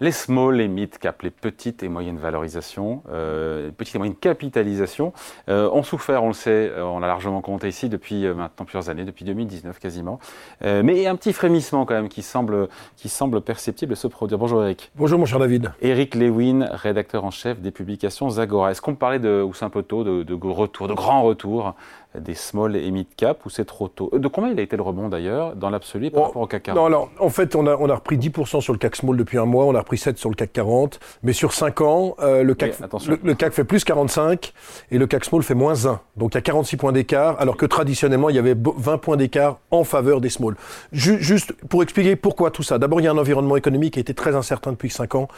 Les small et mid cap, les petites et moyennes valorisations, euh, petites et moyennes capitalisations, euh, ont souffert, on le sait, euh, on l'a largement compté ici depuis euh, maintenant plusieurs années, depuis 2019 quasiment. Euh, mais il y a un petit frémissement quand même qui semble, qui semble perceptible se produire. Bonjour Eric. Bonjour mon cher David. Eric Lewin, rédacteur en chef des publications Zagora. Est-ce qu'on parlait de, ou c'est un peu tôt, de, de retour, de grand retour des small et mid cap ou c'est trop tôt? De combien il a été le rebond d'ailleurs dans l'absolu par Oh, rapport au CAC 40 Non, alors, en fait, on a, on a repris 10% sur le CAC Small depuis un mois, on a repris 7 sur le CAC 40, mais sur 5 ans, euh, le, CAC, Oui, le, le CAC fait plus 45 et le CAC Small fait moins 1. Donc il y a 46 points d'écart, alors que traditionnellement, il y avait bo- 20 points d'écart en faveur des Small. Ju- juste pour expliquer pourquoi tout ça. D'abord, il y a un environnement économique qui a été très incertain depuis 5 ans.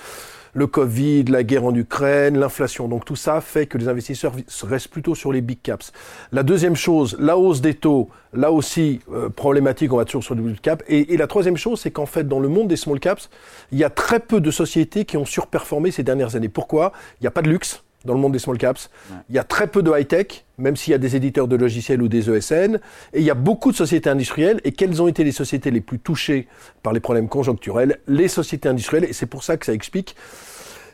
Le Covid, la guerre en Ukraine, l'inflation. Donc tout ça fait que les investisseurs restent plutôt sur les big caps. La deuxième chose, la hausse des taux, là aussi euh, problématique, on va toujours sur le big cap. Et, et la troisième chose, c'est qu'en fait, dans le monde des small caps, il y a très peu de sociétés qui ont surperformé ces dernières années. Pourquoi? Il n'y a pas de luxe dans le monde des small caps. Il y a très peu de high-tech, même s'il y a des éditeurs de logiciels ou des ESN. Et il y a beaucoup de sociétés industrielles. Et quelles ont été les sociétés les plus touchées par les problèmes conjoncturels? Les sociétés industrielles. Et c'est pour ça que ça explique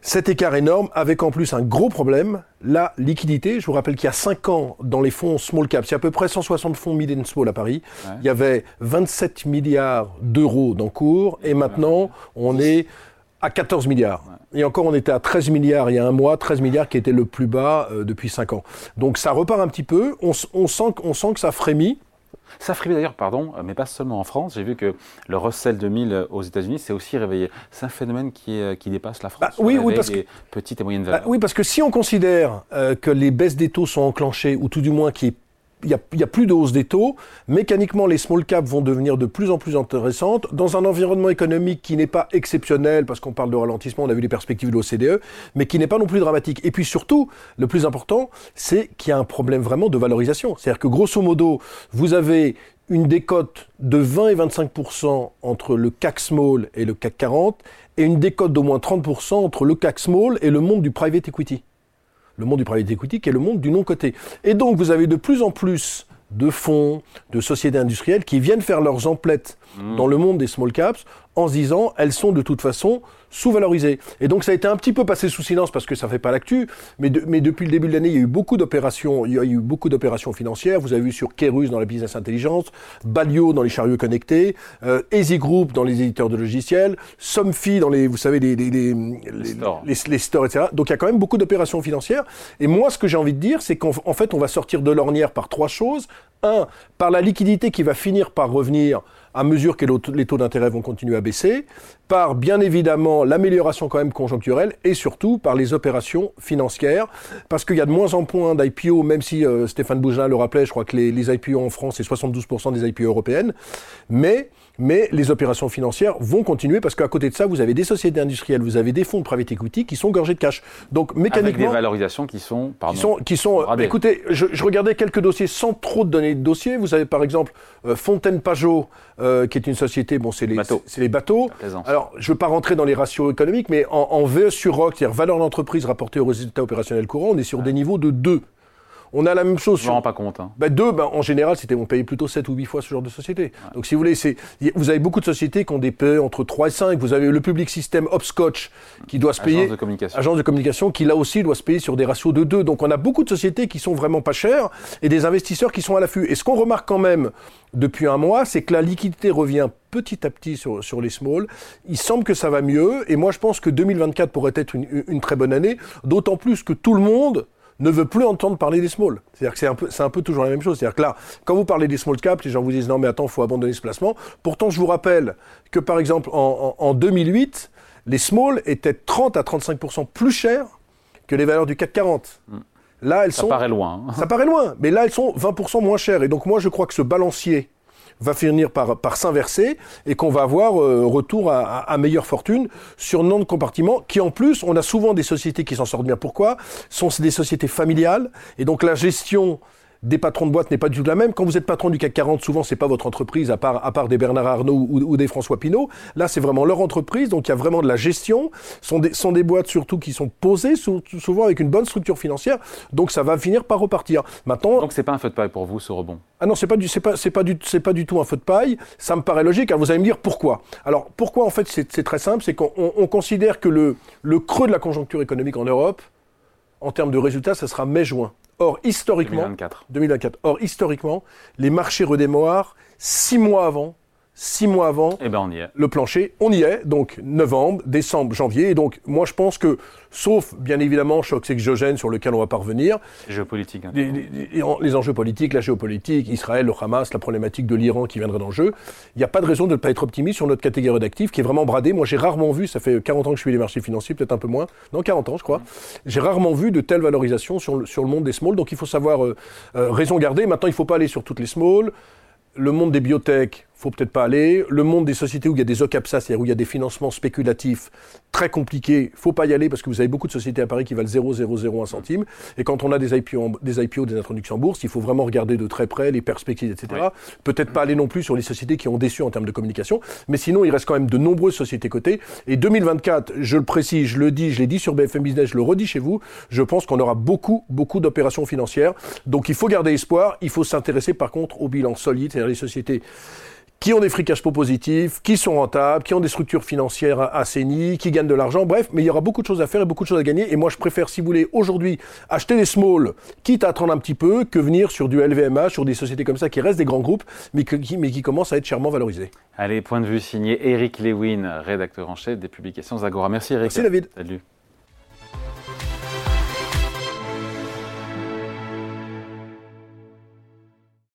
cet écart énorme, avec en plus un gros problème, la liquidité. Je vous rappelle qu'il y a 5 ans, dans les fonds small caps, il y a à peu près 160 fonds mid and small à Paris, Ouais. il y avait 27 milliards d'euros d'encours, et maintenant, on est à 14 milliards. Et encore, on était à 13 milliards il y a un mois, 13 milliards qui était le plus bas euh, depuis 5 ans. Donc ça repart un petit peu, on, sent, que- on sent que ça frémit. Ça frémit d'ailleurs, pardon, euh, mais pas seulement en France. J'ai vu que le Russell 2000 aux États-Unis s'est aussi réveillé. C'est un phénomène qui, est- qui dépasse la France. Bah, oui, oui, parce petites et moyennes Bah, oui, parce que si on considère euh, que les baisses des taux sont enclenchées, ou tout du moins qu'il n'y a, il y a plus de hausse des taux, mécaniquement les small caps vont devenir de plus en plus intéressantes dans un environnement économique qui n'est pas exceptionnel, parce qu'on parle de ralentissement, on a vu les perspectives de l'OCDE, mais qui n'est pas non plus dramatique. Et puis surtout, le plus important, c'est qu'il y a un problème vraiment de valorisation. C'est-à-dire que grosso modo, vous avez une décote de 20 et 25% entre le CAC Small et le CAC 40, et une décote d'au moins 30% entre le CAC Small et le monde du private equity. Le monde du private equity qui est le monde du non-coté. Et donc, vous avez de plus en plus de fonds, de sociétés industrielles qui viennent faire leurs emplettes dans le monde des small caps en se disant elles sont de toute façon sous-valorisées. Et donc ça a été un petit peu passé sous silence parce que ça fait pas l'actu, mais, de- mais depuis le début de l'année, il y a eu beaucoup d'opérations, il y a eu beaucoup d'opérations financières. Vous avez vu sur Kerus dans la business intelligence, Balio dans les chariots connectés, euh, Easy Group dans les éditeurs de logiciels, Somfy dans les, vous savez, les, les, les, les- stores. les- les stores, etc. Donc il y a quand même beaucoup d'opérations financières. Et moi, ce que j'ai envie de dire, c'est qu'en en fait, on va sortir de l'ornière par trois choses. Un, par la liquidité qui va finir par revenir à mesure que les taux- d'intérêt vont continuer à baisser, par bien évidemment l'amélioration quand même conjoncturelle et surtout par les opérations financières, parce qu'il y a de moins en moins d'IPO, même si euh, Stéphane Bougelin le rappelait, je crois que les, les IPO en France, c'est 72% des IPO européennes, mais, mais les opérations financières vont continuer parce qu'à côté de ça, vous avez des sociétés industrielles, vous avez des fonds de private equity qui sont gorgés de cash. Donc Avec des mécaniquement, valorisations qui sont, pardon, qui sont, qui sont. Écoutez, je, je regardais quelques dossiers sans trop de données de dossiers. Vous avez par exemple euh, Fontaine Pajot, euh, qui est une société. Bon, c'est les, Bateaux. c'est les bateaux. Alors, je veux pas rentrer dans les ratios économiques, mais en, en VE sur ROC, c'est-à-dire valeur d'entreprise rapportée aux résultats opérationnels courants, on est sur des niveaux de 2. On a la même chose je ne rends pas compte. hein. bah deux, bah, en général, c'était on payait plutôt 7 ou 8 fois ce genre de société. Donc si vous voulez, c'est vous avez beaucoup de sociétés qui ont des PE entre 3 et 5. Vous avez le public système Hopscotch qui doit se payer Agence de communication. agence de communication qui là aussi doit se payer sur des ratios de 2. Donc on a beaucoup de sociétés qui sont vraiment pas chères et des investisseurs qui sont à l'affût. Et ce qu'on remarque quand même depuis un mois, c'est que la liquidité revient petit à petit sur, sur les small. Il semble que ça va mieux et moi je pense que 2024 pourrait être une, une très bonne année, d'autant plus que tout le monde ne veut plus entendre parler des small. C'est-à-dire que c'est un peu, c'est un peu toujours la même chose. C'est-à-dire que là, quand vous parlez des small caps, les gens vous disent non mais attends, faut abandonner ce placement. Pourtant, je vous rappelle que par exemple en, en- en 2008, les small étaient 30 à 35 plus chers que les valeurs du CAC 40. Là, elles Ça sont paraît loin. hein. ça paraît loin, mais là, elles sont 20% moins chères. Et donc, moi, je crois que ce balancier va finir par, s'inverser et qu'on va avoir euh, retour à, meilleure fortune sur nombre de compartiments qui, en plus, on a souvent des sociétés qui s'en sortent bien. Pourquoi? Ce sont des sociétés familiales et donc la gestion des patrons de boîte n'est pas du tout la même. Quand vous êtes patron du CAC 40, souvent c'est pas votre entreprise à part, à part des Bernard Arnault ou, des François Pinault. Là, c'est vraiment leur entreprise, donc il y a vraiment de la gestion. Ce sont des, sont des boîtes surtout qui sont posées souvent avec une bonne structure financière, donc ça va finir par repartir. Maintenant, donc c'est pas un feu de paille pour vous ce rebond? Ah non, c'est pas du, c'est pas, c'est pas du, c'est pas du tout un feu de paille. Ça me paraît logique. Alors vous allez me dire pourquoi. Alors pourquoi en fait c'est, très simple, c'est qu'on on considère que le, le creux de la conjoncture économique en Europe, en termes de résultats, ça sera mai-juin. Or, historiquement, 2024. 2024. Or, historiquement, les marchés redémarrent six mois avant six mois avant eh ben on y est. le plancher. On y est, donc novembre, décembre, janvier. Et donc, moi, je pense que, sauf, bien évidemment, choc exogène sur lequel on va parvenir. Géopolitique. Hein. Les, les, enjeux politiques, la géopolitique, Israël, le Hamas, la problématique de l'Iran qui viendrait dans le jeu. Il n'y a pas de raison de ne pas être optimiste sur notre catégorie d'actifs qui est vraiment bradée. Moi, j'ai rarement vu, ça fait 40 ans que je suis les marchés financiers, peut-être un peu moins. Non, 40 ans, je crois. J'ai rarement vu de telles valorisations sur le, sur le monde des small. Donc, il faut savoir euh, euh, raison garder. Maintenant, il ne faut pas aller sur toutes les small. Le monde des biotech, faut peut-être pas aller. Le monde des sociétés où il y a des OCAPSA, c'est-à-dire où il y a des financements spéculatifs très compliqués, faut pas y aller parce que vous avez beaucoup de sociétés à Paris qui valent 0,001 centime. Et quand on a des IPO, des IPO, des introductions en bourse, il faut vraiment regarder de très près les perspectives, etc. Peut-être pas aller non plus sur les sociétés qui ont déçu en termes de communication. Mais sinon, il reste quand même de nombreuses sociétés cotées. Et 2024, je le précise, je le dis, je l'ai dit sur BFM Business, je le redis chez vous, je pense qu'on aura beaucoup, beaucoup d'opérations financières. Donc il faut garder espoir. Il faut s'intéresser par contre au bilan solide, c'est-à-dire les sociétés qui ont des free cash positifs, qui sont rentables, qui ont des structures financières assainies, qui gagnent de l'argent. Bref, mais il y aura beaucoup de choses à faire et beaucoup de choses à gagner. Et moi, je préfère, si vous voulez, aujourd'hui, acheter des small, quitte à attendre un petit peu, que venir sur du LVMH, sur des sociétés comme ça qui restent des grands groupes, mais, qui, mais qui commencent à être chèrement valorisés. Allez, point de vue signé Eric Lewin, rédacteur en chef des publications Agora. Merci Eric. Merci David. Salut.